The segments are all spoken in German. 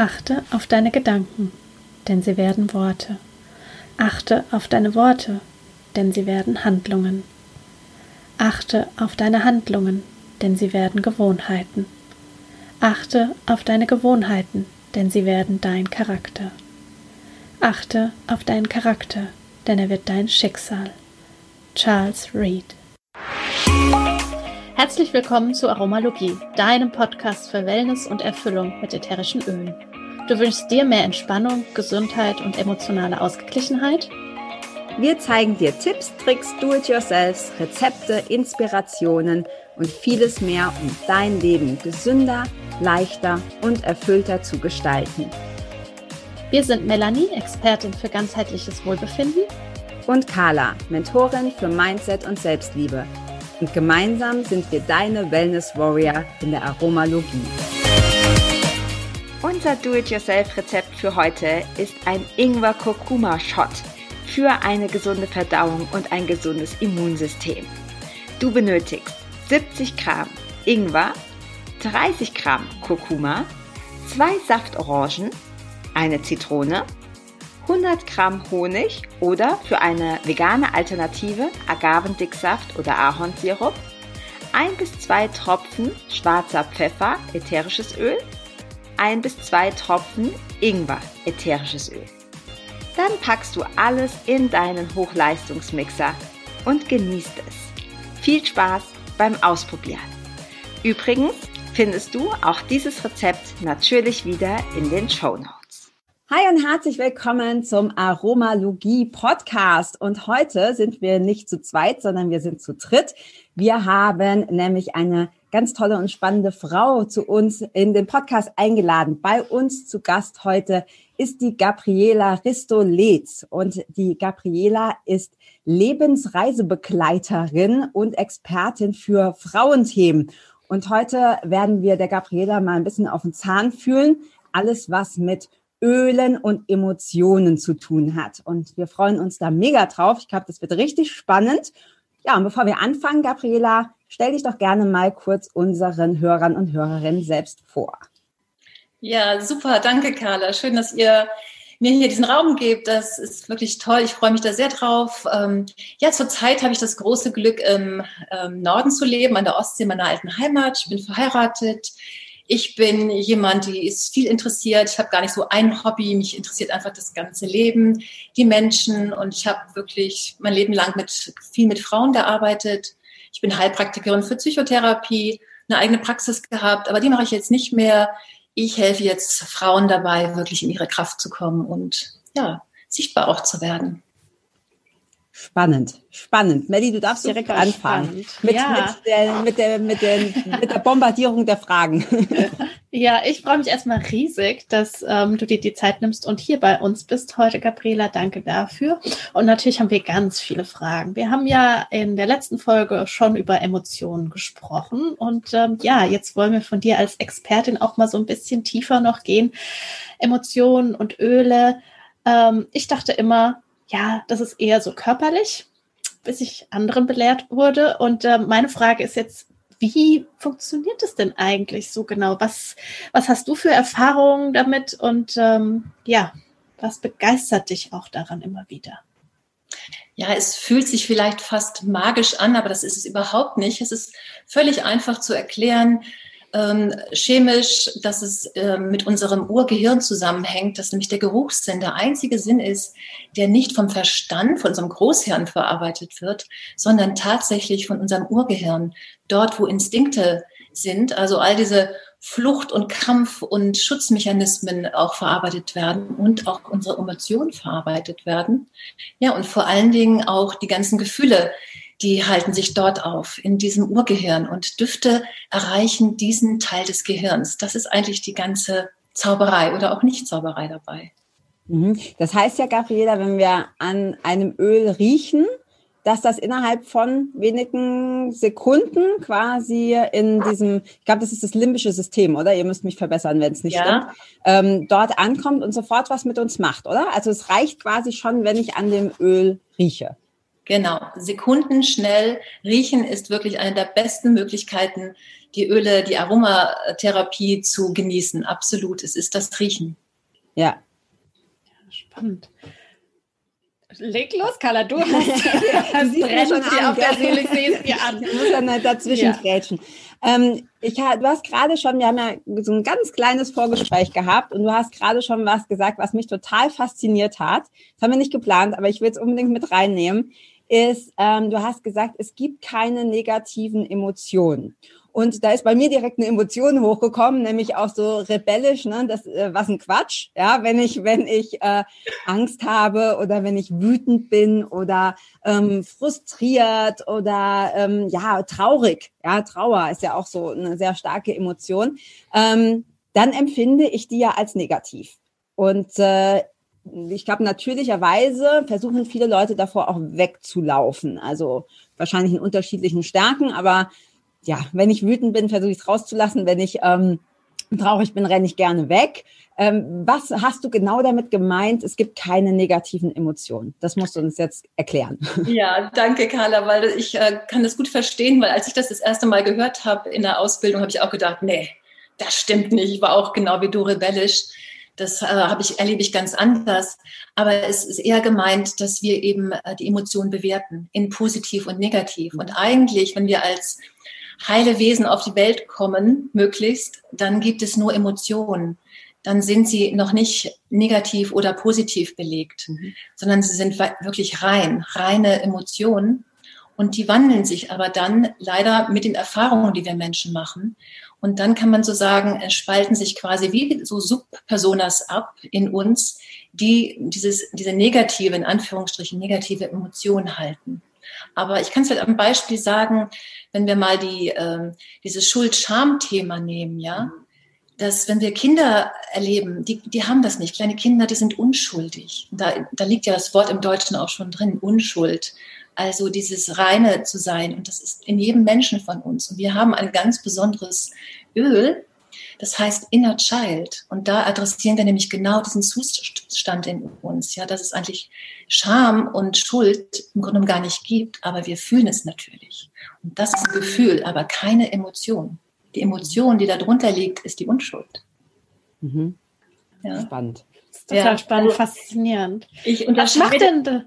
Achte auf deine Gedanken, denn sie werden Worte. Achte auf deine Worte, denn sie werden Handlungen. Achte auf deine Handlungen, denn sie werden Gewohnheiten. Achte auf deine Gewohnheiten, denn sie werden dein Charakter. Achte auf deinen Charakter, denn er wird dein Schicksal. Charles Reed Herzlich willkommen zu Aromalogie, deinem Podcast für Wellness und Erfüllung mit ätherischen Ölen. Du wünschst dir mehr Entspannung, Gesundheit und emotionale Ausgeglichenheit? Wir zeigen dir Tipps, Tricks, Do-it-yourselfs, Rezepte, Inspirationen und vieles mehr, um dein Leben gesünder, leichter und erfüllter zu gestalten. Wir sind Melanie, Expertin für ganzheitliches Wohlbefinden. Und Carla, Mentorin für Mindset und Selbstliebe. Und gemeinsam sind wir deine Wellness Warrior in der Aromalogie. Unser Do-it-yourself-Rezept für heute ist ein Ingwer-Kurkuma-Shot für eine gesunde Verdauung und ein gesundes Immunsystem. Du benötigst 70 Gramm Ingwer, 30 Gramm Kurkuma, zwei Saftorangen, eine Zitrone, 100 Gramm Honig oder für eine vegane Alternative Agavendicksaft oder Ahornsirup, ein bis zwei Tropfen schwarzer Pfeffer, ätherisches Öl, ein bis zwei Tropfen Ingwer, ätherisches Öl. Dann packst du alles in deinen Hochleistungsmixer und genießt es. Viel Spaß beim Ausprobieren. Übrigens findest du auch dieses Rezept natürlich wieder in den Show Notes. Hi und herzlich willkommen zum Aromalogie Podcast. Und heute sind wir nicht zu zweit, sondern wir sind zu dritt. Wir haben nämlich eine ganz tolle und spannende Frau zu uns in den Podcast eingeladen. Bei uns zu Gast heute ist die Gabriela Risto-Letz. Und die Gabriela ist Lebensreisebegleiterin und Expertin für Frauenthemen. Und heute werden wir der Gabriela mal ein bisschen auf den Zahn fühlen. Alles, was mit Ölen und Emotionen zu tun hat. Und wir freuen uns da mega drauf. Ich glaube, das wird richtig spannend. Ja, und bevor wir anfangen, Gabriela, stell dich doch gerne mal kurz unseren Hörern und Hörerinnen selbst vor. Ja, super. Danke, Carla. Schön, dass ihr mir hier diesen Raum gebt. Das ist wirklich toll. Ich freue mich da sehr drauf. Ähm, ja, zurzeit habe ich das große Glück, im ähm, Norden zu leben, an der Ostsee meiner alten Heimat. Ich bin verheiratet. Ich bin jemand, die ist viel interessiert. Ich habe gar nicht so ein Hobby. Mich interessiert einfach das ganze Leben, die Menschen. Und ich habe wirklich mein Leben lang mit viel mit Frauen gearbeitet. Ich bin Heilpraktikerin für Psychotherapie, eine eigene Praxis gehabt, aber die mache ich jetzt nicht mehr. Ich helfe jetzt Frauen dabei, wirklich in ihre Kraft zu kommen und ja, sichtbar auch zu werden. Spannend, spannend. Melly, du darfst Super direkt anfangen mit, ja. mit, der, mit, der, mit, der, mit der Bombardierung der Fragen. Ja, ich freue mich erstmal riesig, dass ähm, du dir die Zeit nimmst und hier bei uns bist heute, Gabriela. Danke dafür. Und natürlich haben wir ganz viele Fragen. Wir haben ja in der letzten Folge schon über Emotionen gesprochen. Und ähm, ja, jetzt wollen wir von dir als Expertin auch mal so ein bisschen tiefer noch gehen. Emotionen und Öle. Ähm, ich dachte immer, ja, das ist eher so körperlich, bis ich anderen belehrt wurde. Und äh, meine Frage ist jetzt, wie funktioniert es denn eigentlich so genau? Was, was hast du für Erfahrungen damit und ähm, ja, was begeistert dich auch daran immer wieder? Ja, es fühlt sich vielleicht fast magisch an, aber das ist es überhaupt nicht. Es ist völlig einfach zu erklären, ähm, chemisch, dass es ähm, mit unserem Urgehirn zusammenhängt, dass nämlich der Geruchssinn der einzige Sinn ist, der nicht vom Verstand, von unserem Großhirn verarbeitet wird, sondern tatsächlich von unserem Urgehirn, dort wo Instinkte sind, also all diese Flucht- und Kampf- und Schutzmechanismen auch verarbeitet werden und auch unsere Emotionen verarbeitet werden. Ja, und vor allen Dingen auch die ganzen Gefühle, die halten sich dort auf, in diesem Urgehirn. Und Düfte erreichen diesen Teil des Gehirns. Das ist eigentlich die ganze Zauberei oder auch Nicht-Zauberei dabei. Mhm. Das heißt ja, Gabriela, wenn wir an einem Öl riechen, dass das innerhalb von wenigen Sekunden quasi in diesem, ich glaube, das ist das limbische System, oder? Ihr müsst mich verbessern, wenn es nicht ja. stimmt. Ähm, dort ankommt und sofort was mit uns macht, oder? Also es reicht quasi schon, wenn ich an dem Öl rieche. Genau, sekundenschnell riechen ist wirklich eine der besten Möglichkeiten, die Öle, die Aromatherapie zu genießen. Absolut, es ist das Riechen. Ja. ja spannend. Leg los, Carla, du hast, hast brennend schon auf der Seele, ich sehe es dir an. Ich muss dann halt dazwischen ja. Ähm, ich, du hast gerade schon, wir haben ja so ein ganz kleines Vorgespräch gehabt und du hast gerade schon was gesagt, was mich total fasziniert hat. Das haben wir nicht geplant, aber ich will es unbedingt mit reinnehmen. Ist, ähm, du hast gesagt, es gibt keine negativen Emotionen. Und da ist bei mir direkt eine Emotion hochgekommen, nämlich auch so rebellisch, ne? Das äh, was ein Quatsch, ja, wenn ich wenn ich äh, Angst habe oder wenn ich wütend bin oder ähm, frustriert oder ähm, ja traurig, ja Trauer ist ja auch so eine sehr starke Emotion, ähm, dann empfinde ich die ja als negativ. Und äh, ich glaube, natürlicherweise versuchen viele Leute davor auch wegzulaufen. Also wahrscheinlich in unterschiedlichen Stärken, aber ja, wenn ich wütend bin, versuche ich es rauszulassen. Wenn ich ähm, traurig bin, renne ich gerne weg. Ähm, was hast du genau damit gemeint? Es gibt keine negativen Emotionen. Das musst du uns jetzt erklären. Ja, danke, Carla, weil ich äh, kann das gut verstehen, weil als ich das das erste Mal gehört habe in der Ausbildung, habe ich auch gedacht, nee, das stimmt nicht. Ich war auch genau wie du rebellisch. Das äh, habe ich, erlebe ich ganz anders. Aber es ist eher gemeint, dass wir eben äh, die Emotionen bewerten in positiv und negativ. Und eigentlich, wenn wir als heile Wesen auf die Welt kommen, möglichst, dann gibt es nur Emotionen. Dann sind sie noch nicht negativ oder positiv belegt, mhm. sondern sie sind wirklich rein, reine Emotionen. Und die wandeln sich aber dann leider mit den Erfahrungen, die wir Menschen machen. Und dann kann man so sagen, es spalten sich quasi wie so Subpersonas ab in uns, die dieses, diese negative, in Anführungsstrichen, negative Emotion halten. Aber ich kann es halt am Beispiel sagen, wenn wir mal die, äh, dieses Schuld-Scham-Thema nehmen, ja, dass wenn wir Kinder erleben, die, die haben das nicht. Kleine Kinder, die sind unschuldig. Da, da liegt ja das Wort im Deutschen auch schon drin, Unschuld. Also dieses Reine zu sein. Und das ist in jedem Menschen von uns. Und wir haben ein ganz besonderes Öl, das heißt Inner Child. Und da adressieren wir nämlich genau diesen Zustand in uns. Ja, dass es eigentlich Scham und Schuld im Grunde gar nicht gibt, aber wir fühlen es natürlich. Und das ist ein Gefühl, aber keine Emotion. Die Emotion, die darunter liegt, ist die Unschuld. Mhm. Ja. Spannend. Das ist total ja. spannend, faszinierend. Ich Was macht denn?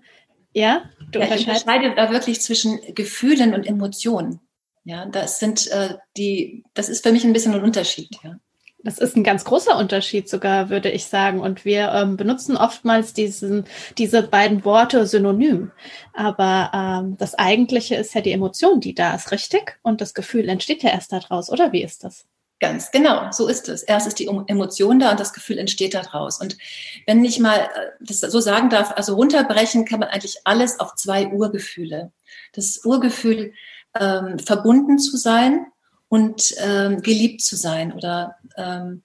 Ja, du ja, ich unterscheide da wirklich zwischen Gefühlen und Emotionen. Ja, das sind äh, die, das ist für mich ein bisschen ein Unterschied, ja. Das ist ein ganz großer Unterschied sogar, würde ich sagen. Und wir ähm, benutzen oftmals diesen, diese beiden Worte synonym. Aber ähm, das Eigentliche ist ja die Emotion, die da ist, richtig? Und das Gefühl entsteht ja erst daraus, oder wie ist das? Ganz genau, so ist es. Erst ist die Emotion da und das Gefühl entsteht daraus. Und wenn ich mal äh, das so sagen darf, also runterbrechen kann man eigentlich alles auf zwei Urgefühle. Das Urgefühl ähm, verbunden zu sein und ähm, geliebt zu sein oder ähm,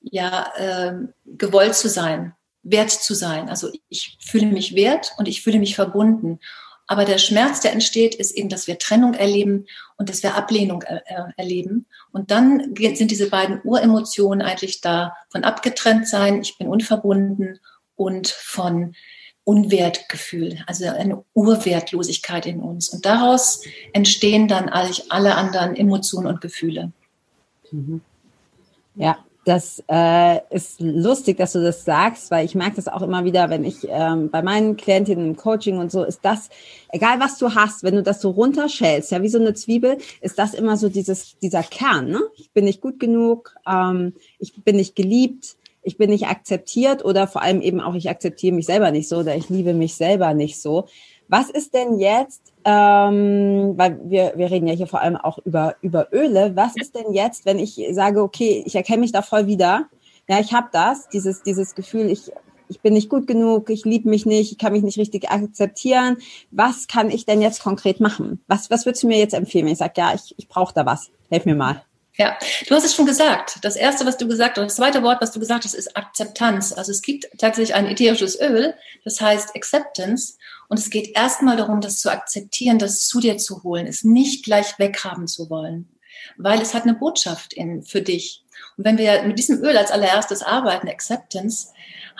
ja ähm, gewollt zu sein, wert zu sein. Also ich fühle mich wert und ich fühle mich verbunden. Aber der Schmerz, der entsteht, ist eben, dass wir Trennung erleben und dass wir Ablehnung er äh, erleben. Und dann sind diese beiden Uremotionen eigentlich da von abgetrennt sein, ich bin unverbunden und von Unwertgefühl, also eine Urwertlosigkeit in uns. Und daraus entstehen dann alle anderen Emotionen und Gefühle. Mhm. Ja, das äh, ist lustig, dass du das sagst, weil ich merke das auch immer wieder, wenn ich ähm, bei meinen Klientinnen im Coaching und so ist das, egal was du hast, wenn du das so runterschälst, ja, wie so eine Zwiebel, ist das immer so dieses, dieser Kern, ne? Ich bin nicht gut genug, ähm, ich bin nicht geliebt, ich bin nicht akzeptiert oder vor allem eben auch, ich akzeptiere mich selber nicht so oder ich liebe mich selber nicht so. Was ist denn jetzt, ähm, weil wir, wir reden ja hier vor allem auch über, über Öle, was ist denn jetzt, wenn ich sage, okay, ich erkenne mich da voll wieder, ja, ich habe das, dieses, dieses Gefühl, ich, ich bin nicht gut genug, ich liebe mich nicht, ich kann mich nicht richtig akzeptieren. Was kann ich denn jetzt konkret machen? Was, was würdest du mir jetzt empfehlen, ich sage, ja, ich, ich brauche da was? Helf mir mal. Ja, du hast es schon gesagt. Das erste, was du gesagt hast, das zweite Wort, was du gesagt hast, ist Akzeptanz. Also es gibt tatsächlich ein ätherisches Öl, das heißt Acceptance. Und es geht erstmal darum, das zu akzeptieren, das zu dir zu holen, es nicht gleich weghaben zu wollen, weil es hat eine Botschaft in, für dich. Und wenn wir mit diesem Öl als allererstes arbeiten, Acceptance,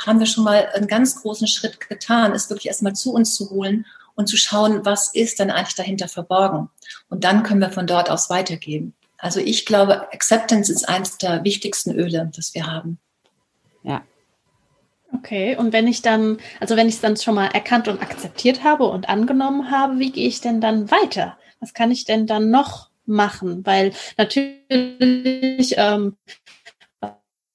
haben wir schon mal einen ganz großen Schritt getan, es wirklich erstmal zu uns zu holen und zu schauen, was ist denn eigentlich dahinter verborgen. Und dann können wir von dort aus weitergehen. Also ich glaube, Acceptance ist eines der wichtigsten Öle, das wir haben. Ja. Okay, und wenn ich dann, also wenn ich es dann schon mal erkannt und akzeptiert habe und angenommen habe, wie gehe ich denn dann weiter? Was kann ich denn dann noch machen? Weil natürlich ähm,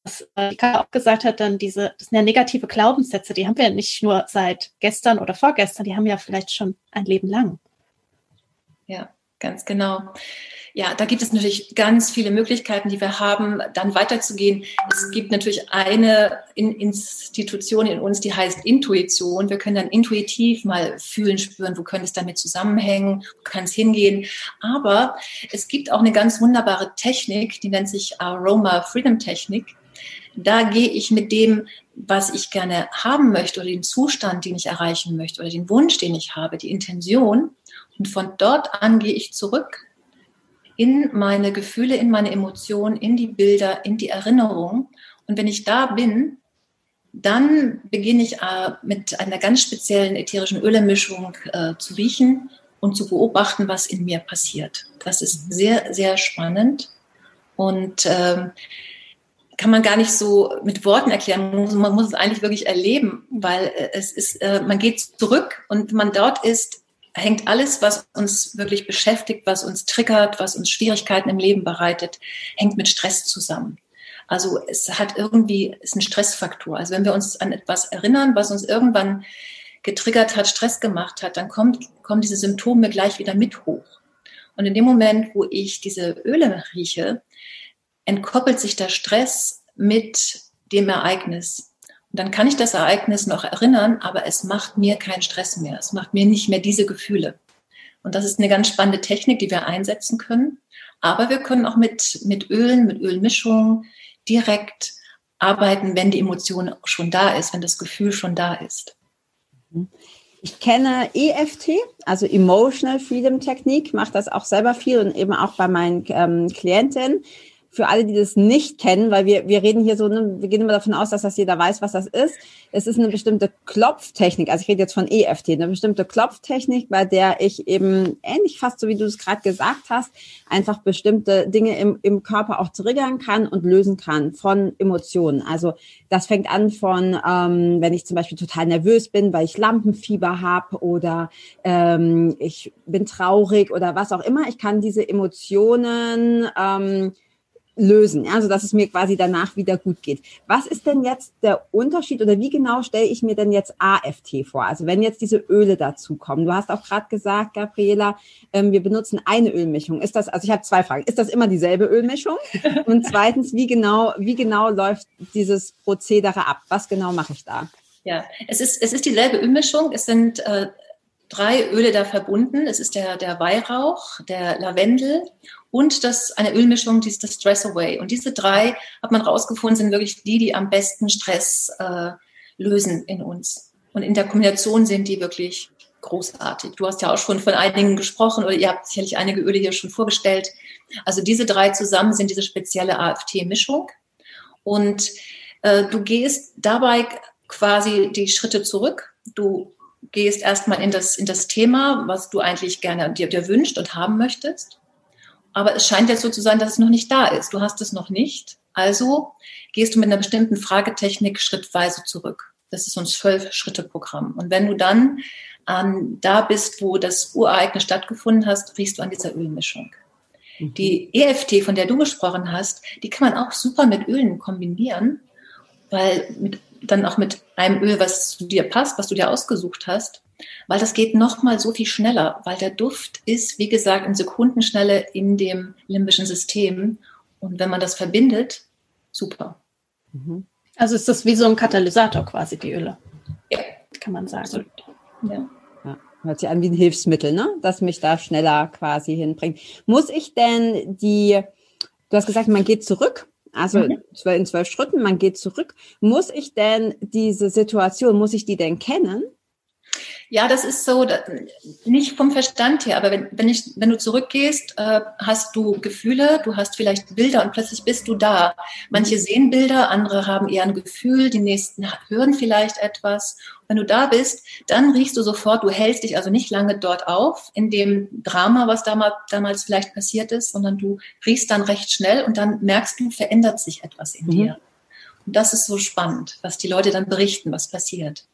was Rika äh, auch gesagt hat, dann diese, das sind ja negative Glaubenssätze, die haben wir nicht nur seit gestern oder vorgestern, die haben wir ja vielleicht schon ein Leben lang. Ja, ganz genau. Ja, da gibt es natürlich ganz viele Möglichkeiten, die wir haben, dann weiterzugehen. Es gibt natürlich eine Institution in uns, die heißt Intuition. Wir können dann intuitiv mal fühlen, spüren, wo könnte es damit zusammenhängen, wo kann es hingehen. Aber es gibt auch eine ganz wunderbare Technik, die nennt sich Aroma Freedom Technik da gehe ich mit dem, was ich gerne haben möchte oder den Zustand, den ich erreichen möchte oder den Wunsch, den ich habe, die Intention. Und von dort an gehe ich zurück in meine Gefühle, in meine Emotionen, in die Bilder, in die Erinnerung. Und wenn ich da bin, dann beginne ich äh, mit einer ganz speziellen ätherischen Ölemischung äh, zu riechen und zu beobachten, was in mir passiert. Das ist sehr, sehr spannend. Und ähm, kann man gar nicht so mit Worten erklären. Man muss, es eigentlich wirklich erleben, weil äh, es ist, man geht zurück und man dort ist, hängt alles, was uns wirklich beschäftigt, was uns triggert, was uns Schwierigkeiten im Leben bereitet, hängt mit Stress zusammen. Also es hat irgendwie, ist ein Stressfaktor. Also wenn wir uns an etwas erinnern, was uns irgendwann getriggert hat, Stress gemacht hat, dann kommt, kommen diese Symptome gleich wieder mit hoch. Und in dem Moment, wo ich diese Öle rieche, entkoppelt sich der Stress mit dem Ereignis. Dann kann ich das Ereignis noch erinnern, aber es macht mir keinen Stress mehr. Es macht mir nicht mehr diese Gefühle. Und das ist eine ganz spannende Technik, die wir einsetzen können. Aber wir können auch mit, mit Ölen, mit Ölmischungen direkt arbeiten, wenn die Emotion schon da ist, wenn das Gefühl schon da ist. Ich kenne EFT, also Emotional Freedom Technik, mache das auch selber viel und eben auch bei meinen ähm, Klientinnen für alle, die das nicht kennen, weil wir, wir reden hier so, ne, wir gehen immer davon aus, dass das jeder weiß, was das ist. Es ist eine bestimmte Klopftechnik, also ich rede jetzt von EFT, eine bestimmte Klopftechnik, bei der ich eben ähnlich fast so wie du es gerade gesagt hast, einfach bestimmte Dinge im, im Körper auch triggern kann und lösen kann von Emotionen. Also das fängt an von, ähm, wenn ich zum Beispiel total nervös bin, weil ich Lampenfieber habe oder ähm, ich bin traurig oder was auch immer. Ich kann diese Emotionen ähm, lösen, also dass es mir quasi danach wieder gut geht. Was ist denn jetzt der Unterschied oder wie genau stelle ich mir denn jetzt AFT vor? Also wenn jetzt diese Öle dazukommen. Du hast auch gerade gesagt, Gabriela, ähm, wir benutzen eine Ölmischung. Ist das, also ich habe zwei Fragen. Ist das immer dieselbe Ölmischung? Und zweitens, wie genau, wie genau läuft dieses Prozedere ab? Was genau mache ich da? Ja, es ist, es ist dieselbe Ölmischung. Es sind äh, drei Öle da verbunden. Es ist der, der Weihrauch, der Lavendel und das eine Ölmischung, die ist das Stress Away. Und diese drei hat man rausgefunden, sind wirklich die, die am besten Stress äh, lösen in uns. Und in der Kombination sind die wirklich großartig. Du hast ja auch schon von einigen gesprochen oder ihr habt sicherlich einige Öle hier schon vorgestellt. Also diese drei zusammen sind diese spezielle AFT-Mischung. Und äh, du gehst dabei quasi die Schritte zurück. Du gehst erstmal in das, in das Thema, was du eigentlich gerne dir, dir wünscht und haben möchtest. Aber es scheint jetzt so zu sein, dass es noch nicht da ist. Du hast es noch nicht. Also gehst du mit einer bestimmten Fragetechnik schrittweise zurück. Das ist so ein Zwölf-Schritte-Programm. Und wenn du dann ähm, da bist, wo das Ureignis stattgefunden hast, riechst du an dieser Ölmischung. Mhm. Die EFT, von der du gesprochen hast, die kann man auch super mit Ölen kombinieren, weil mit, dann auch mit einem Öl, was zu dir passt, was du dir ausgesucht hast, weil das geht noch mal so viel schneller, weil der Duft ist, wie gesagt, in Sekundenschnelle in dem limbischen System. Und wenn man das verbindet, super. Mhm. Also ist das wie so ein Katalysator quasi, die Öle. Ja. Kann man sagen. Ja. ja. Hört sich an wie ein Hilfsmittel, ne? Das mich da schneller quasi hinbringt. Muss ich denn die, du hast gesagt, man geht zurück, also mhm. in zwölf Schritten, man geht zurück. Muss ich denn diese Situation, muss ich die denn kennen? Ja, das ist so, nicht vom Verstand her, aber wenn, wenn, ich, wenn du zurückgehst, äh, hast du Gefühle, du hast vielleicht Bilder und plötzlich bist du da. Manche mhm. sehen Bilder, andere haben eher ein Gefühl, die nächsten hören vielleicht etwas. Wenn du da bist, dann riechst du sofort, du hältst dich also nicht lange dort auf, in dem Drama, was damals, damals vielleicht passiert ist, sondern du riechst dann recht schnell und dann merkst du, verändert sich etwas in mhm. dir. Und das ist so spannend, was die Leute dann berichten, was passiert.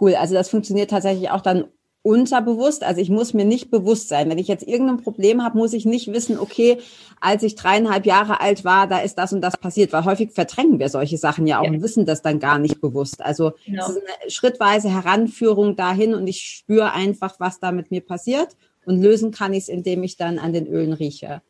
Cool. Also das funktioniert tatsächlich auch dann unterbewusst. Also ich muss mir nicht bewusst sein. Wenn ich jetzt irgendein Problem habe, muss ich nicht wissen, okay, als ich dreieinhalb Jahre alt war, da ist das und das passiert. Weil häufig verdrängen wir solche Sachen ja auch ja. und wissen das dann gar nicht bewusst. Also genau. es ist eine schrittweise Heranführung dahin und ich spüre einfach, was da mit mir passiert. Und lösen kann ich es, indem ich dann an den Ölen rieche.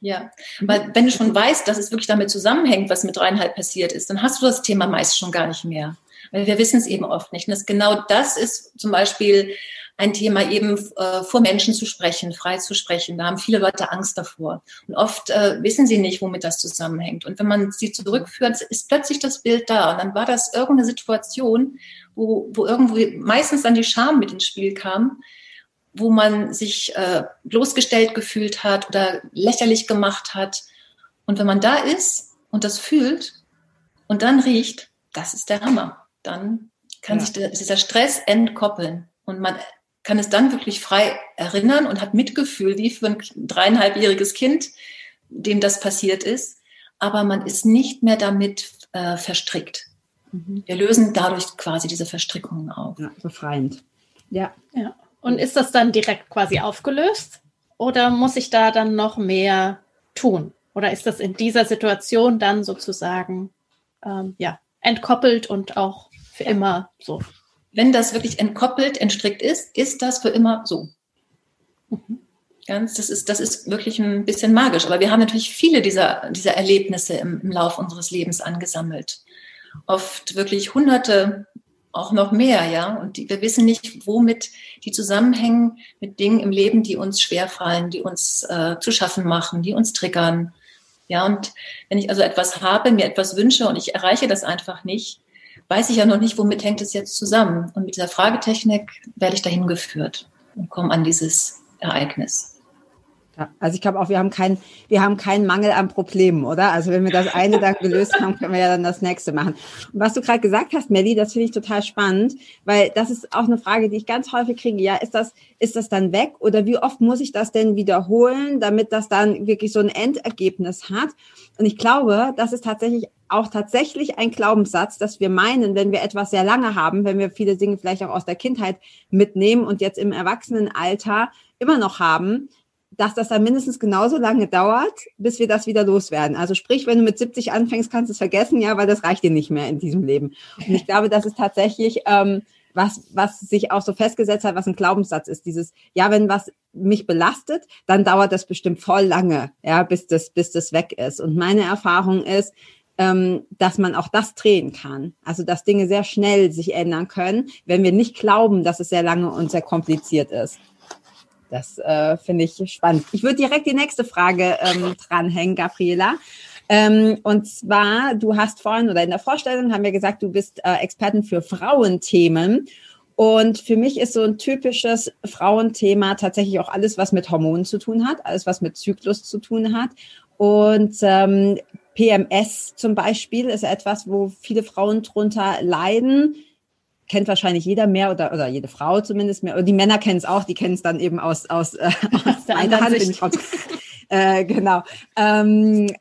Ja, weil wenn du schon weißt, dass es wirklich damit zusammenhängt, was mit dreieinhalb passiert ist, dann hast du das Thema meist schon gar nicht mehr weil wir wissen es eben oft nicht. Und das, genau das ist zum Beispiel ein Thema, eben äh, vor Menschen zu sprechen, frei zu sprechen. Da haben viele Leute Angst davor. Und oft äh, wissen sie nicht, womit das zusammenhängt. Und wenn man sie zurückführt, ist plötzlich das Bild da. Und dann war das irgendeine Situation, wo, wo irgendwo meistens dann die Scham mit ins Spiel kam, wo man sich äh, bloßgestellt gefühlt hat oder lächerlich gemacht hat. Und wenn man da ist und das fühlt und dann riecht, das ist der Hammer dann kann ja. sich der, dieser Stress entkoppeln und man kann es dann wirklich frei erinnern und hat Mitgefühl, wie für ein dreieinhalbjähriges Kind, dem das passiert ist. Aber man ist nicht mehr damit äh, verstrickt. Mhm. Wir lösen dadurch quasi diese Verstrickungen auf. Ja, befreiend. Ja. ja. Und ist das dann direkt quasi aufgelöst? Oder muss ich da dann noch mehr tun? Oder ist das in dieser Situation dann sozusagen ähm, ja, entkoppelt und auch für immer so. Wenn das wirklich entkoppelt, entstrickt ist, ist das für immer so. Mhm. Ganz, das ist, das ist wirklich ein bisschen magisch. Aber wir haben natürlich viele dieser, dieser Erlebnisse im, im Lauf unseres Lebens angesammelt. Oft wirklich hunderte, auch noch mehr, ja. Und die, wir wissen nicht, womit die zusammenhängen mit Dingen im Leben, die uns schwerfallen, die uns äh, zu schaffen machen, die uns triggern. Ja, und wenn ich also etwas habe, mir etwas wünsche und ich erreiche das einfach nicht, weiß ich ja noch nicht, womit hängt es jetzt zusammen. Und mit dieser Fragetechnik werde ich dahin geführt und komme an dieses Ereignis. Ja, also ich glaube auch, wir haben keinen, wir haben keinen Mangel an Problemen, oder? Also wenn wir das eine dann gelöst haben, können wir ja dann das nächste machen. Und was du gerade gesagt hast, Melly, das finde ich total spannend, weil das ist auch eine Frage, die ich ganz häufig kriege. Ja, ist das, ist das dann weg oder wie oft muss ich das denn wiederholen, damit das dann wirklich so ein Endergebnis hat? Und ich glaube, das ist tatsächlich auch tatsächlich ein Glaubenssatz, dass wir meinen, wenn wir etwas sehr lange haben, wenn wir viele Dinge vielleicht auch aus der Kindheit mitnehmen und jetzt im Erwachsenenalter immer noch haben, dass das dann mindestens genauso lange dauert, bis wir das wieder loswerden. Also sprich, wenn du mit 70 anfängst, kannst du es vergessen, ja, weil das reicht dir nicht mehr in diesem Leben. Und ich glaube, das ist tatsächlich ähm, was, was sich auch so festgesetzt hat, was ein Glaubenssatz ist. Dieses, ja, wenn was mich belastet, dann dauert das bestimmt voll lange, ja, bis das, bis das weg ist. Und meine Erfahrung ist, ähm, dass man auch das drehen kann. Also dass Dinge sehr schnell sich ändern können, wenn wir nicht glauben, dass es sehr lange und sehr kompliziert ist. Das äh, finde ich spannend. Ich würde direkt die nächste Frage ähm, dranhängen, Gabriela. Ähm, und zwar, du hast vorhin oder in der Vorstellung haben wir gesagt, du bist äh, Expertin für Frauenthemen. Und für mich ist so ein typisches Frauenthema tatsächlich auch alles, was mit Hormonen zu tun hat, alles, was mit Zyklus zu tun hat. Und ähm, PMS zum Beispiel ist etwas, wo viele Frauen drunter leiden kennt wahrscheinlich jeder mehr oder, oder jede Frau zumindest mehr. Und die Männer kennen es auch, die kennen es dann eben aus, aus, äh, aus der anderen Hand. Bin äh, genau. Ähm,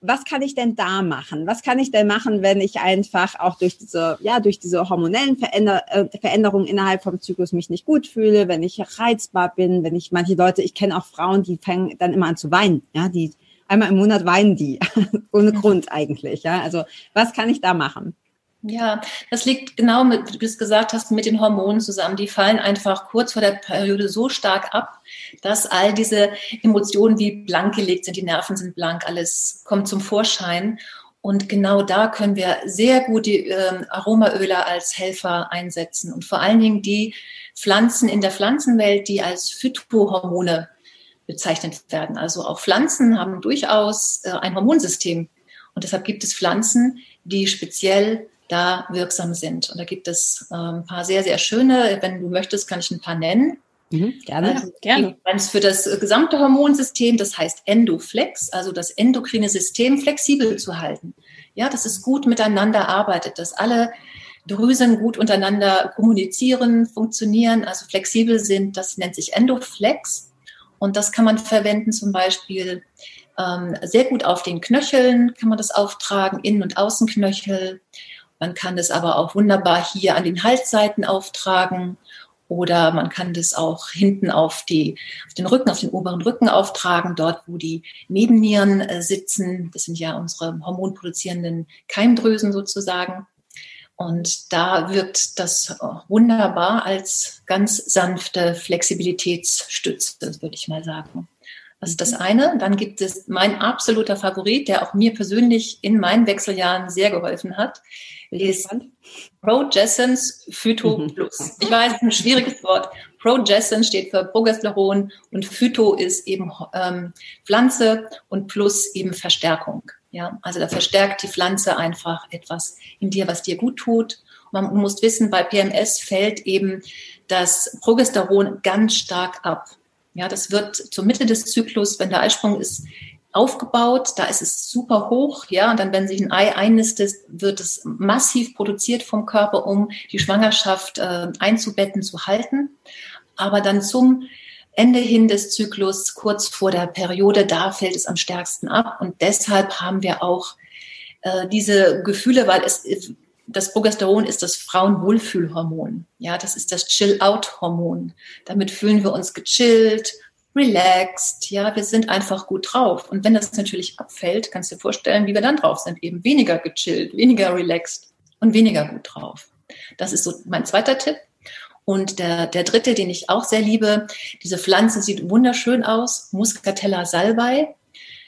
was kann ich denn da machen? Was kann ich denn machen, wenn ich einfach auch durch diese, ja, durch diese hormonellen Veränder äh, Veränderungen innerhalb vom Zyklus mich nicht gut fühle, wenn ich reizbar bin, wenn ich manche Leute, ich kenne auch Frauen, die fangen dann immer an zu weinen, ja, die einmal im Monat weinen die, ohne Grund eigentlich, ja. Also was kann ich da machen? Ja, das liegt genau mit, wie du es gesagt hast, mit den Hormonen zusammen. Die fallen einfach kurz vor der Periode so stark ab, dass all diese Emotionen wie blank gelegt sind, die Nerven sind blank, alles kommt zum Vorschein. Und genau da können wir sehr gut die äh, Aromaöle als Helfer einsetzen und vor allen Dingen die Pflanzen in der Pflanzenwelt, die als Phytohormone bezeichnet werden. Also auch Pflanzen haben durchaus äh, ein Hormonsystem. Und deshalb gibt es Pflanzen, die speziell da wirksam sind. Und da gibt es äh, ein paar sehr, sehr schöne. Wenn du möchtest, kann ich ein paar nennen. Mhm, gerne. Also, gerne. Eins für das gesamte Hormonsystem, das heißt Endoflex, also das endokrine System flexibel zu halten. Ja, dass es gut miteinander arbeitet, dass alle Drüsen gut untereinander kommunizieren, funktionieren, also flexibel sind. Das nennt sich Endoflex. Und das kann man verwenden zum Beispiel ähm, sehr gut auf den Knöcheln, kann man das auftragen, Innen- und Außenknöchel. Man kann das aber auch wunderbar hier an den Halsseiten auftragen oder man kann das auch hinten auf, die, auf den Rücken, auf den oberen Rücken auftragen, dort wo die Nebennieren äh, sitzen. Das sind ja unsere hormonproduzierenden Keimdrüsen sozusagen. Und da wirkt das wunderbar als ganz sanfte Flexibilitätsstütze, würde ich mal sagen. Das ist das mhm. eine. Dann gibt es mein absoluter Favorit, der auch mir persönlich in meinen Wechseljahren sehr geholfen hat, ist Progessence Phyto mhm. Plus. Ich weiß, ein schwieriges Wort. Progessence steht für Progesteron und Phyto ist eben ähm, Pflanze und Plus eben Verstärkung. Ja, also da verstärkt die Pflanze einfach etwas in dir, was dir gut tut. Man muss wissen, bei PMS fällt eben das Progesteron ganz stark ab. Ja, das wird zur Mitte des Zyklus, wenn der Eisprung ist, aufgebaut, da ist es super hoch, ja, und dann, wenn sich ein Ei einnistet, wird es massiv produziert vom Körper, um die Schwangerschaft äh, einzubetten, zu halten. Aber dann zum Ende hin des Zyklus, kurz vor der Periode, da fällt es am stärksten ab. Und deshalb haben wir auch äh, diese Gefühle, weil es das Progesteron ist das Frauenwohlfühlhormon. Ja, das ist das Chill-out-Hormon. Damit fühlen wir uns gechillt, relaxed. Ja, wir sind einfach gut drauf. Und wenn das natürlich abfällt, kannst du dir vorstellen, wie wir dann drauf sind. Eben weniger gechillt, weniger relaxed und weniger gut drauf. Das ist so mein zweiter Tipp. Und der, der dritte, den ich auch sehr liebe, diese Pflanze sieht wunderschön aus, Muscatella salbei,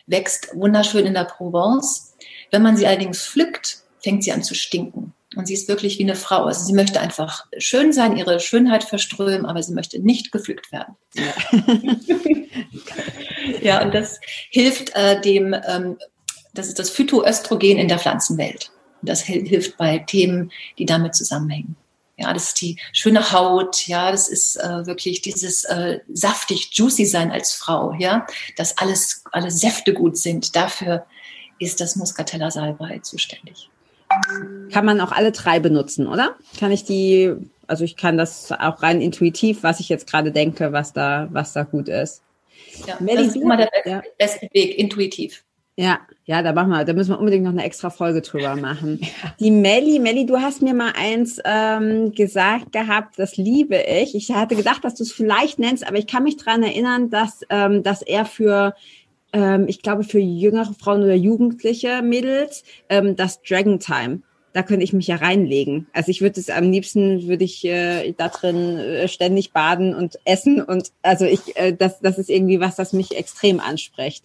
wächst wunderschön in der Provence. Wenn man sie allerdings pflückt, fängt sie an zu stinken. Und sie ist wirklich wie eine Frau. Also sie möchte einfach schön sein, ihre Schönheit verströmen, aber sie möchte nicht gepflückt werden. Ja, ja und das hilft äh, dem, ähm, das ist das Phytoöstrogen in der Pflanzenwelt. Und das hilft bei Themen, die damit zusammenhängen. Ja, das ist die schöne Haut. Ja, das ist äh, wirklich dieses äh, saftig, juicy sein als Frau. Ja, dass alles, alle Säfte gut sind. Dafür ist das Muscatella salbei zuständig. Kann man auch alle drei benutzen, oder? Kann ich die, also ich kann das auch rein intuitiv, was ich jetzt gerade denke, was da, was da gut ist. Ja, Melli, das ist immer der beste, ja. beste Weg, intuitiv. Ja, ja, da machen wir, da müssen wir unbedingt noch eine extra Folge drüber machen. Die Melli, Melli, du hast mir mal eins ähm, gesagt gehabt, das liebe ich. Ich hatte gedacht, dass du es vielleicht nennst, aber ich kann mich dran erinnern, dass, ähm, dass er für ähm, ich glaube, für jüngere Frauen oder jugendliche Mädels, ähm, das Dragon Time. Da könnte ich mich ja reinlegen. Also ich würde es am liebsten, würde ich äh, da drin äh, ständig baden und essen. Und also ich, äh, das, das ist irgendwie was, das mich extrem anspricht.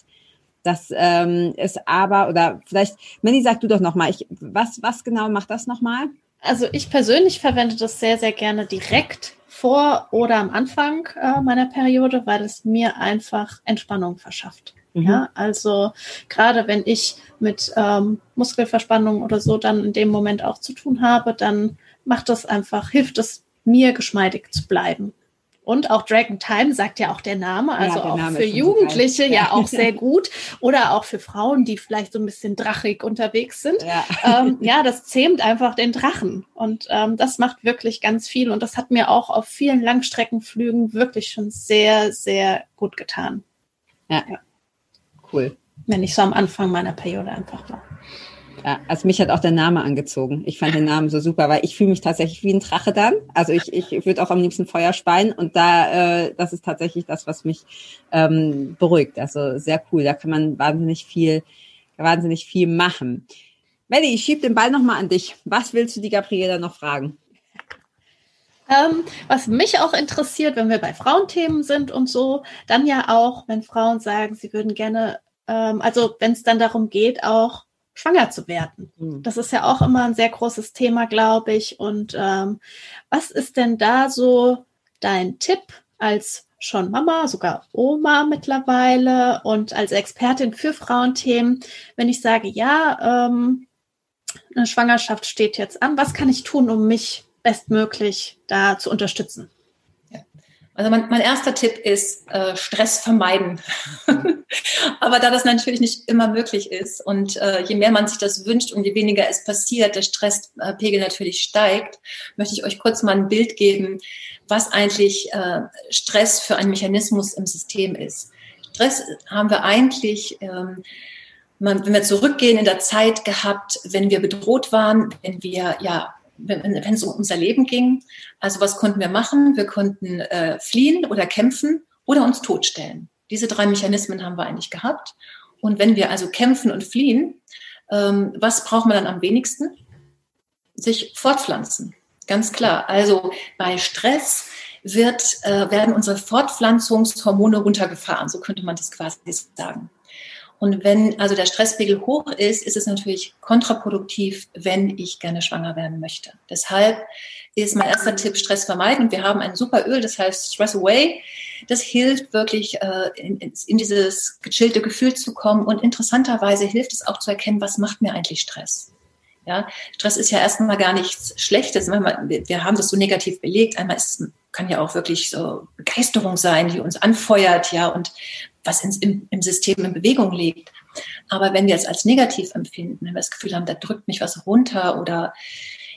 Das ähm, ist aber, oder vielleicht, Manny, sag du doch nochmal, was, was genau macht das nochmal? Also ich persönlich verwende das sehr, sehr gerne direkt vor oder am Anfang äh, meiner Periode, weil es mir einfach Entspannung verschafft. Mhm. Ja, also gerade wenn ich mit ähm, Muskelverspannung oder so dann in dem Moment auch zu tun habe, dann macht das einfach, hilft es mir geschmeidig zu bleiben. Und auch Dragon Time sagt ja auch der Name, also ja, der Name auch für Jugendliche ja. ja. auch sehr gut. Oder auch für Frauen, die vielleicht so ein bisschen drachig unterwegs sind. Ja, ähm, ja das zähmt einfach den Drachen. Und ähm, das macht wirklich ganz viel. Und das hat mir auch auf vielen Langstreckenflügen wirklich schon sehr, sehr gut getan. Ja. ja. Cool. Wenn ich so am Anfang meiner Periode einfach war. Ja, also mich hat auch der Name angezogen. Ich fand den Namen so super, weil ich fühle mich tatsächlich wie ein Drache dann. Also ich, ich würde auch am liebsten Feuer speien und da, äh, das ist tatsächlich das, was mich ähm, beruhigt. Also sehr cool. Da kann man wahnsinnig viel, wahnsinnig viel machen. Melli, ich schieb den Ball nochmal an dich. Was willst du die Gabriela noch fragen? Ähm, was mich auch interessiert, wenn wir bei Frauenthemen sind und so, dann ja auch, wenn Frauen sagen, sie würden gerne, ähm, also wenn es dann darum geht, auch schwanger zu werden. Mhm. Das ist ja auch immer ein sehr großes Thema, glaube ich. Und ähm, was ist denn da so dein Tipp als schon Mama, sogar Oma mittlerweile und als Expertin für Frauenthemen, wenn ich sage, ja, ähm, eine Schwangerschaft steht jetzt an. Was kann ich tun, um mich bestmöglich da zu unterstützen? Also mein, mein erster Tipp ist äh, Stress vermeiden. Aber da das natürlich nicht immer möglich ist und äh, je mehr man sich das wünscht und je weniger es passiert, der Stresspegel natürlich steigt, möchte ich euch kurz mal ein Bild geben, was eigentlich äh, Stress für ein Mechanismus im System ist. Stress haben wir eigentlich, ähm, wenn wir zurückgehen in der Zeit gehabt, wenn wir bedroht waren, wenn wir ja wenn, wenn es um unser Leben ging. Also was konnten wir machen? Wir konnten äh, fliehen oder kämpfen oder uns totstellen. Diese drei Mechanismen haben wir eigentlich gehabt. Und wenn wir also kämpfen und fliehen, ähm, was braucht man dann am wenigsten? Sich fortpflanzen. Ganz klar. Also bei Stress wird, äh, werden unsere Fortpflanzungshormone runtergefahren. So könnte man das quasi sagen. Und wenn also der Stresspegel hoch ist, ist es natürlich kontraproduktiv, wenn ich gerne schwanger werden möchte. Deshalb ist mein erster Tipp Stress vermeiden. Wir haben ein super Öl, das heißt Stress Away. Das hilft wirklich, äh, in, dieses gechillte Gefühl zu kommen. Und interessanterweise hilft es auch zu erkennen, was macht mir eigentlich Stress. Ja, Stress ist ja erstmal gar nichts Schlechtes. Wir haben das so negativ belegt. Einmal ist, kann ja auch wirklich so Begeisterung sein, die uns anfeuert, ja, und was ins, im, im System in Bewegung liegt. Aber wenn wir es als negativ empfinden, wenn wir das Gefühl haben, da drückt mich was runter oder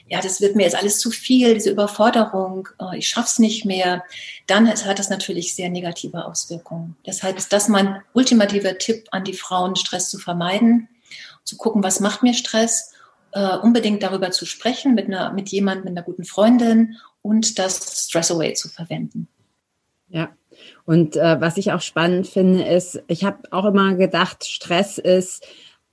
ja, das wird mir jetzt alles zu viel, diese Überforderung, äh, ich schaff's nicht mehr, dann hat das natürlich sehr negative Auswirkungen. Deshalb ist das mein ultimativer Tipp an die Frauen, Stress zu vermeiden, zu gucken, was macht mir Stress, äh, unbedingt darüber zu sprechen mit einer, mit jemandem, mit einer guten Freundin und das Stress Away zu verwenden. Ja, und äh, was ich auch spannend finde, ist, ich habe auch immer gedacht, Stress ist,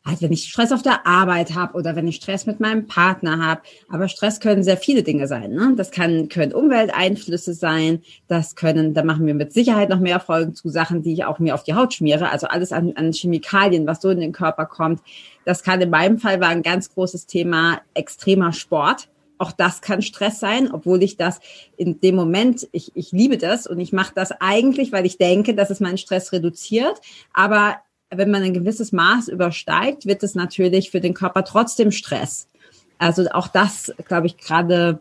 halt, wenn ich Stress auf der Arbeit habe oder wenn ich Stress mit meinem Partner habe. Aber Stress können sehr viele Dinge sein. Ne? Das kann, können Umwelteinflüsse sein. Das können, da machen wir mit Sicherheit noch mehr Folgen zu Sachen, die ich auch mir auf die Haut schmiere. Also alles an, an Chemikalien, was so in den Körper kommt. Das kann in meinem Fall war ein ganz großes Thema extremer Sport auch das kann Stress sein, obwohl ich das in dem Moment, ich, ich liebe das und ich mache das eigentlich, weil ich denke, dass es meinen Stress reduziert. Aber wenn man ein gewisses Maß übersteigt, wird es natürlich für den Körper trotzdem Stress. Also auch das, glaube ich, gerade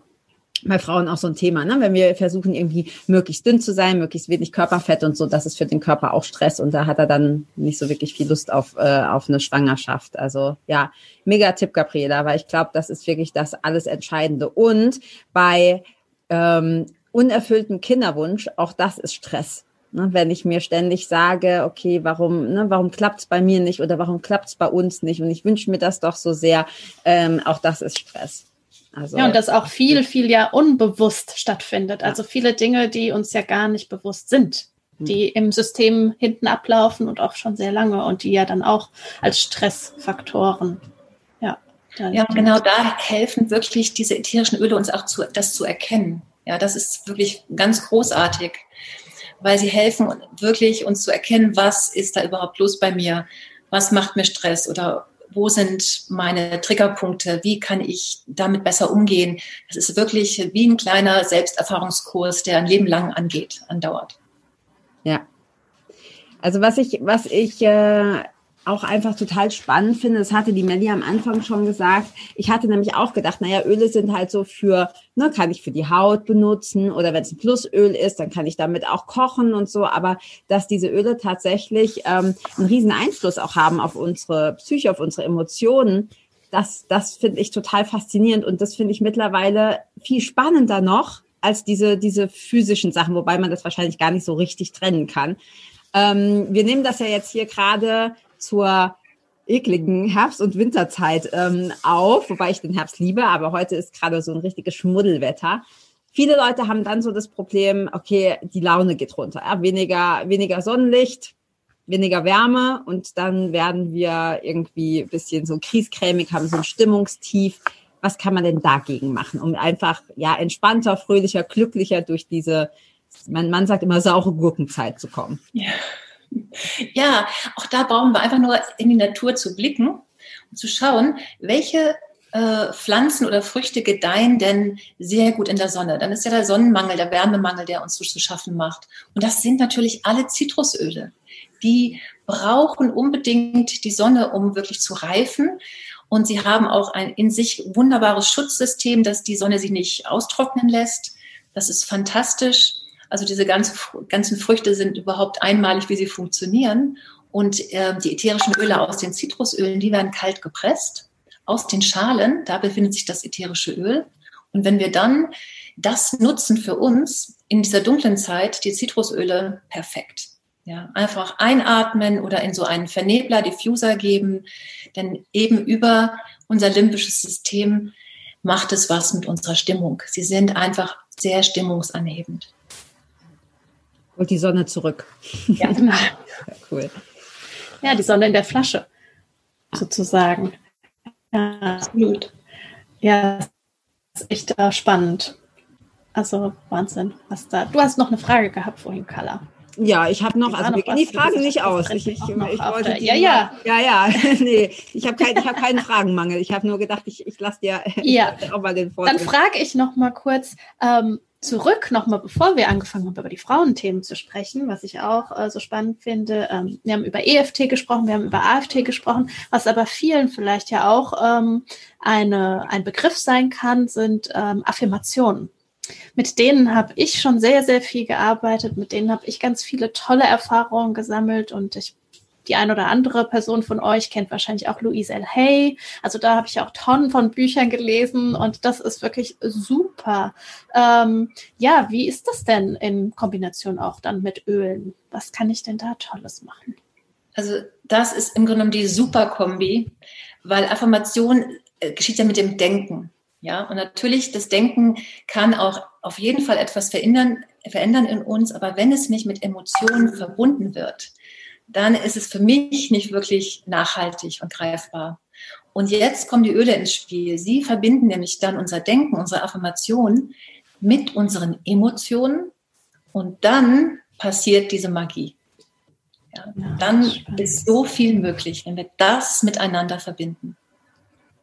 bei Frauen auch so ein Thema, ne? wenn wir versuchen, irgendwie möglichst dünn zu sein, möglichst wenig Körperfett und so, das ist für den Körper auch Stress und da hat er dann nicht so wirklich viel Lust auf, äh, auf eine Schwangerschaft. Also ja, mega Tipp, Gabriela, weil ich glaube, das ist wirklich das alles Entscheidende. Und bei ähm, unerfülltem Kinderwunsch, auch das ist Stress. Ne? Wenn ich mir ständig sage, okay, warum, ne, warum klappt es bei mir nicht oder warum klappt es bei uns nicht und ich wünsche mir das doch so sehr, ähm, auch das ist Stress. Also, ja, und das auch viel, viel ja unbewusst stattfindet. Also viele Dinge, die uns ja gar nicht bewusst sind, hm. die im System hinten ablaufen und auch schon sehr lange und die ja dann auch als Stressfaktoren. Ja, ja genau da helfen wirklich diese ätherischen Öle uns auch zu, das zu erkennen. Ja, das ist wirklich ganz großartig, weil sie helfen wirklich uns zu erkennen, was ist da überhaupt los bei mir, was macht mir Stress oder wo sind meine Triggerpunkte, wie kann ich damit besser umgehen. Das ist wirklich wie ein kleiner Selbsterfahrungskurs, der ein Leben lang angeht, andauert. Ja. Also was ich, was ich äh, auch einfach total spannend finde, das hatte die Melli am Anfang schon gesagt. Ich hatte nämlich auch gedacht, naja, Öle sind halt so für, ne, kann ich für die Haut benutzen oder wenn es ein Plusöl ist, dann kann ich damit auch kochen und so. Aber dass diese Öle tatsächlich ähm, einen riesen Einfluss auch haben auf unsere Psyche, auf unsere Emotionen, das, das finde ich total faszinierend und das finde ich mittlerweile viel spannender noch als diese, diese physischen Sachen, wobei man das wahrscheinlich gar nicht so richtig trennen kann. Ähm, wir nehmen das ja jetzt hier gerade zur ekligen Herbst- und Winterzeit ähm, auf, wobei ich den Herbst liebe, aber heute ist gerade so ein richtiges Schmuddelwetter. Viele Leute haben dann so das Problem, okay, die Laune geht runter, ja, weniger, weniger Sonnenlicht, weniger Wärme und dann werden wir irgendwie ein bisschen so kriescremig, haben so ein Stimmungstief. Was kann man denn dagegen machen, um einfach ja entspannter, fröhlicher, glücklicher durch diese, mein Mann sagt immer saure Gurkenzeit zu kommen? Ja. Ja, auch da brauchen wir einfach nur in die Natur zu blicken und zu schauen, welche äh, Pflanzen oder Früchte gedeihen denn sehr gut in der Sonne. Dann ist ja der Sonnenmangel, der Wärmemangel, der uns so zu schaffen macht. Und das sind natürlich alle Zitrusöle. Die brauchen unbedingt die Sonne, um wirklich zu reifen. Und sie haben auch ein in sich wunderbares Schutzsystem, dass die Sonne sie nicht austrocknen lässt. Das ist fantastisch. Also diese ganzen, ganzen Früchte sind überhaupt einmalig, wie sie funktionieren. Und äh, die ätherischen Öle aus den Zitrusölen, die werden kalt gepresst. Aus den Schalen, da befindet sich das ätherische Öl. Und wenn wir dann das nutzen für uns in dieser dunklen Zeit, die Zitrusöle perfekt. Ja, einfach einatmen oder in so einen Vernebler, Diffuser geben, denn eben über unser limbisches System macht es was mit unserer Stimmung. Sie sind einfach sehr stimmungsanhebend. Und die Sonne zurück. Ja, cool. Ja, die Sonne in der Flasche, sozusagen. Ja, absolut. Ja, ist echt äh, spannend. Also Wahnsinn, was da. Du hast noch eine Frage gehabt vorhin, Kala. Ja, ich habe noch, also wir gehen die Fragen nicht aus. Ich, ich, ich wollte die, ja, ja. Ja, ja, nee, ich habe kein, hab keinen Fragenmangel. Ich habe nur gedacht, ich, ich lasse dir ja. auch mal den Vortrag. Dann frage ich noch mal kurz ähm, zurück, noch mal bevor wir angefangen haben, über die Frauenthemen zu sprechen, was ich auch äh, so spannend finde. Ähm, wir haben über EFT gesprochen, wir haben über AFT gesprochen, was aber vielen vielleicht ja auch ähm, eine, ein Begriff sein kann, sind ähm, Affirmationen. Mit denen habe ich schon sehr, sehr viel gearbeitet. Mit denen habe ich ganz viele tolle Erfahrungen gesammelt und ich die ein oder andere Person von euch kennt wahrscheinlich auch Louise L. Hay. Also da habe ich auch Tonnen von Büchern gelesen und das ist wirklich super. Ähm, ja, wie ist das denn in Kombination auch dann mit Ölen? Was kann ich denn da Tolles machen? Also das ist im Grunde genommen die Superkombi, weil Affirmation äh, geschieht ja mit dem Denken. Ja, und natürlich, das Denken kann auch auf jeden Fall etwas verändern, verändern in uns, aber wenn es nicht mit Emotionen verbunden wird, dann ist es für mich nicht wirklich nachhaltig und greifbar. Und jetzt kommen die Öle ins Spiel. Sie verbinden nämlich dann unser Denken, unsere Affirmation mit unseren Emotionen und dann passiert diese Magie. Ja, dann ist so viel möglich, wenn wir das miteinander verbinden.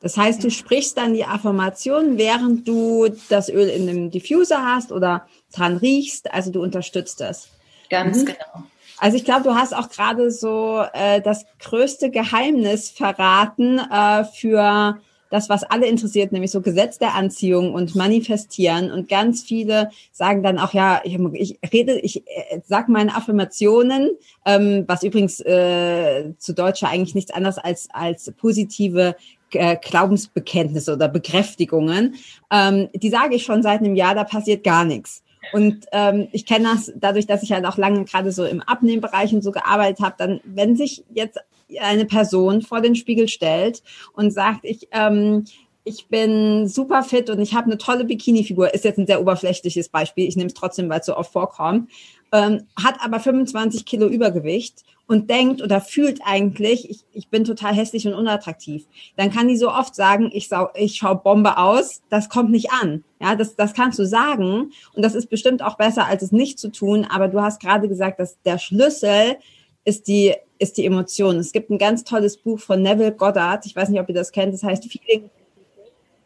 Das heißt, du sprichst dann die Affirmation, während du das Öl in dem Diffuser hast oder dran riechst. Also du unterstützt das. Ganz mhm. genau. Also ich glaube, du hast auch gerade so äh, das größte Geheimnis verraten äh, für das, was alle interessiert, nämlich so Gesetz der Anziehung und Manifestieren. Und ganz viele sagen dann auch, ja, ich, rede, ich äh, sag meine Affirmationen, ähm, was übrigens äh, zu Deutscher eigentlich nichts anderes als, als positive äh, Glaubensbekenntnisse oder Bekräftigungen, ähm, die sage ich schon seit einem Jahr, da passiert gar nichts. Und ähm, ich kenne das dadurch, dass ich halt auch lange gerade so im Abnehmbereich und so gearbeitet habe, dann, wenn sich jetzt eine Person vor den Spiegel stellt und sagt, ich, ähm, ich bin super fit und ich habe eine tolle Bikini-Figur, ist jetzt ein sehr oberflächliches Beispiel, ich nehme es trotzdem, weil es so oft vorkommt, ähm, hat aber 25 Kilo Übergewicht und denkt oder fühlt eigentlich, ich, ich bin total hässlich und unattraktiv, dann kann die so oft sagen, ich, sau, ich schau Bombe aus, das kommt nicht an. Ja, das, das kannst du sagen und das ist bestimmt auch besser, als es nicht zu tun, aber du hast gerade gesagt, dass der Schlüssel ist die, ist die Emotion. Es gibt ein ganz tolles Buch von Neville Goddard, ich weiß nicht, ob ihr das kennt, das heißt Feeling.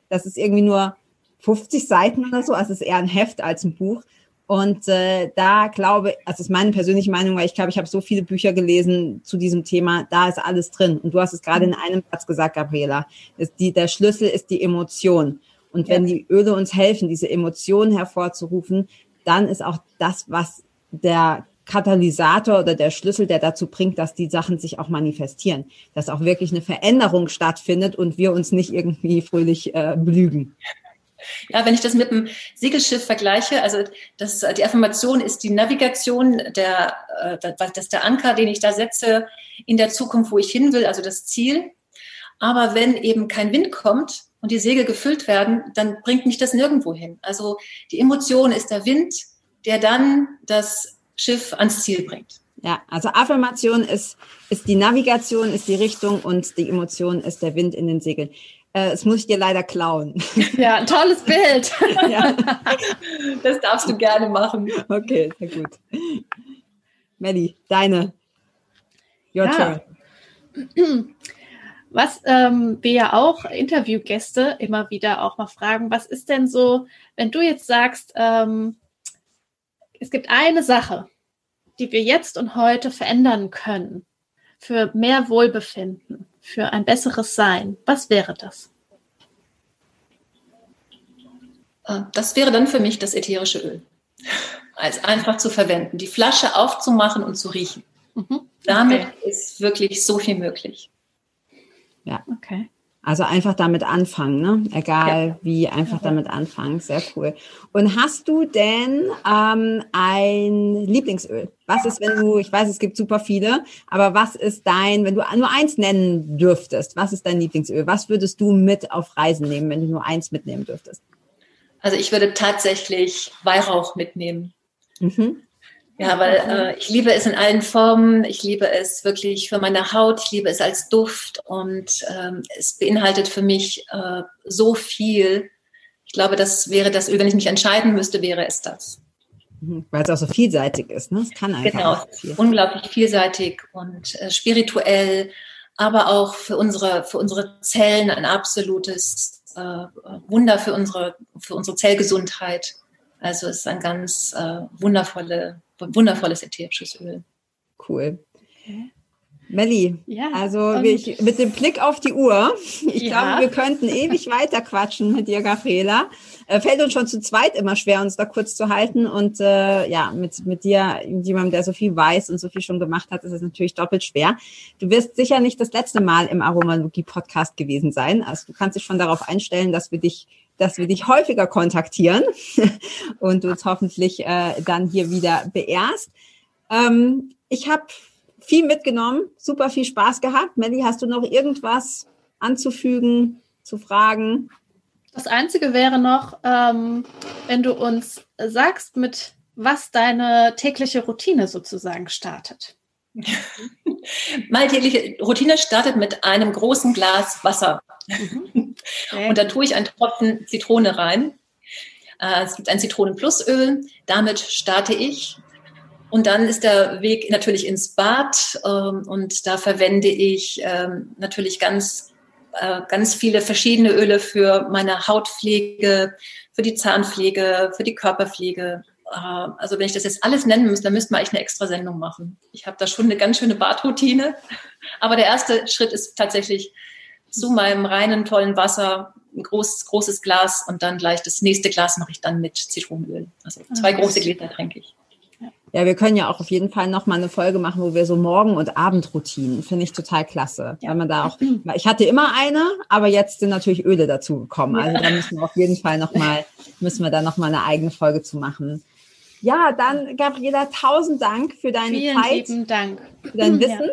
Das ist irgendwie nur 50 Seiten oder so, also es ist eher ein Heft als ein Buch. Und äh, da glaube, also ist meine persönliche Meinung, weil ich glaube, ich habe so viele Bücher gelesen zu diesem Thema, da ist alles drin. Und du hast es gerade in einem Satz gesagt, Gabriela. Ist die, der Schlüssel ist die Emotion. Und wenn die Öle uns helfen, diese Emotionen hervorzurufen, dann ist auch das, was der Katalysator oder der Schlüssel, der dazu bringt, dass die Sachen sich auch manifestieren, dass auch wirklich eine Veränderung stattfindet und wir uns nicht irgendwie fröhlich äh, belügen. Ja, wenn ich das mit dem Segelschiff vergleiche, also das, die Affirmation ist die Navigation, der, äh, das der Anker, den ich da setze in der Zukunft, wo ich hin will, also das Ziel. Aber wenn eben kein Wind kommt und die Segel gefüllt werden, dann bringt mich das nirgendwo hin. Also die Emotion ist der Wind, der dann das Schiff ans Ziel bringt. Ja, also Affirmation ist, ist die Navigation, ist die Richtung und die Emotion ist der Wind in den Segeln. Äh, das muss ich dir leider klauen. Ja, ein tolles Bild. ja. Das darfst du gerne machen. Okay, sehr gut. Melli, deine. Your ja. turn. Was ähm, wir ja auch Interviewgäste immer wieder auch mal fragen, was ist denn so, wenn du jetzt sagst, ähm, es gibt eine Sache, die wir jetzt und heute verändern können für mehr Wohlbefinden, für ein besseres Sein, was wäre das? Äh, das wäre dann für mich das ätherische Öl. Als einfach zu verwenden, die Flasche aufzumachen und zu riechen. Mhm. Damit okay. ist wirklich so viel möglich. Ja. Okay. Also einfach damit anfangen, ne? Egal ja. wie, einfach ja. damit anfangen. Sehr cool. Und hast du denn ähm, ein Lieblingsöl? Was ist, wenn du, ich weiß, es gibt super viele, aber was ist dein, wenn du nur eins nennen dürftest, was ist dein Lieblingsöl? Was würdest du mit auf Reisen nehmen, wenn du nur eins mitnehmen dürftest? Also ich würde tatsächlich Weihrauch mitnehmen. Mhm. Ja, weil äh, ich liebe es in allen Formen. Ich liebe es wirklich für meine Haut. Ich liebe es als Duft und ähm, es beinhaltet für mich äh, so viel. Ich glaube, das wäre das wenn ich mich entscheiden müsste, wäre es das. Mhm, weil es auch so vielseitig ist, ne? Es kann einfach. Genau, viel. unglaublich vielseitig und äh, spirituell, aber auch für unsere, für unsere Zellen ein absolutes äh, Wunder für unsere, für unsere Zellgesundheit. Also es ist ein ganz äh, wundervolle, wundervolles ätherisches Öl. Cool. Melli, ja, also ich, mit dem Blick auf die Uhr, ich ja. glaube, wir könnten ewig weiter quatschen mit dir, Gabriela. Äh, fällt uns schon zu zweit immer schwer, uns da kurz zu halten. Und äh, ja, mit, mit dir, jemandem, der so viel weiß und so viel schon gemacht hat, ist es natürlich doppelt schwer. Du wirst sicher nicht das letzte Mal im Aromalogie-Podcast gewesen sein. Also du kannst dich schon darauf einstellen, dass wir dich dass wir dich häufiger kontaktieren und du uns hoffentlich äh, dann hier wieder beehrst. Ähm, ich habe viel mitgenommen, super viel Spaß gehabt. Melly, hast du noch irgendwas anzufügen, zu fragen? Das Einzige wäre noch, ähm, wenn du uns sagst, mit was deine tägliche Routine sozusagen startet. Meine tägliche Routine startet mit einem großen Glas Wasser. Mhm. Okay. Und da tue ich einen Tropfen Zitrone rein. Äh, es gibt ein Zitronenplusöl. Damit starte ich. Und dann ist der Weg natürlich ins Bad. Ähm, und da verwende ich ähm, natürlich ganz, äh, ganz viele verschiedene Öle für meine Hautpflege, für die Zahnpflege, für die Körperpflege. Äh, also wenn ich das jetzt alles nennen müsste, dann müsste man eigentlich eine extra Sendung machen. Ich habe da schon eine ganz schöne Badroutine. Aber der erste Schritt ist tatsächlich zu meinem reinen, tollen Wasser ein großes, großes Glas und dann gleich das nächste Glas mache ich dann mit Zitronenöl. Also zwei ah, große Gläser trinke ich. Ja, wir können ja auch auf jeden Fall noch mal eine Folge machen, wo wir so Morgen- und Abendroutinen, finde ich total klasse. Ja. Weil man da auch, ich hatte immer eine, aber jetzt sind natürlich Öle dazu gekommen. Also da müssen wir auf jeden Fall noch mal, müssen wir da noch mal eine eigene Folge zu machen. Ja, dann Gabriela, tausend Dank für deine Vielen Zeit. Vielen Dank. Für dein Wissen.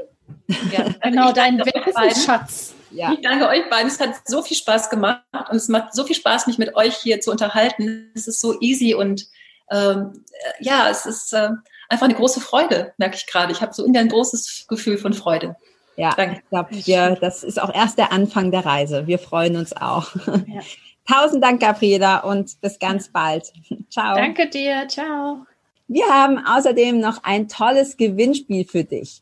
Ja. genau, dein Wissensschatz. Ja. Ich danke euch beiden. Es hat so viel Spaß gemacht und es macht so viel Spaß, mich mit euch hier zu unterhalten. Es ist so easy und ähm, ja, es ist äh, einfach eine große Freude, merke ich gerade. Ich habe so in ein großes Gefühl von Freude. Ja, danke. ich glaube, wir, das ist auch erst der Anfang der Reise. Wir freuen uns auch. Ja. Tausend Dank, Gabriela, und bis ganz bald. Ciao. Danke dir. Ciao. Wir haben außerdem noch ein tolles Gewinnspiel für dich.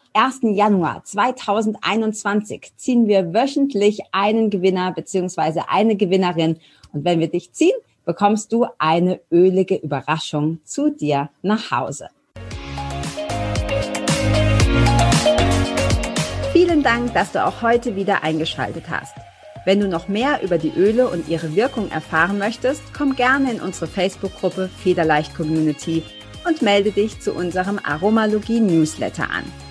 1. Januar 2021 ziehen wir wöchentlich einen Gewinner beziehungsweise eine Gewinnerin. Und wenn wir dich ziehen, bekommst du eine ölige Überraschung zu dir nach Hause. Vielen Dank, dass du auch heute wieder eingeschaltet hast. Wenn du noch mehr über die Öle und ihre Wirkung erfahren möchtest, komm gerne in unsere Facebook-Gruppe Federleicht Community und melde dich zu unserem Aromalogie-Newsletter an.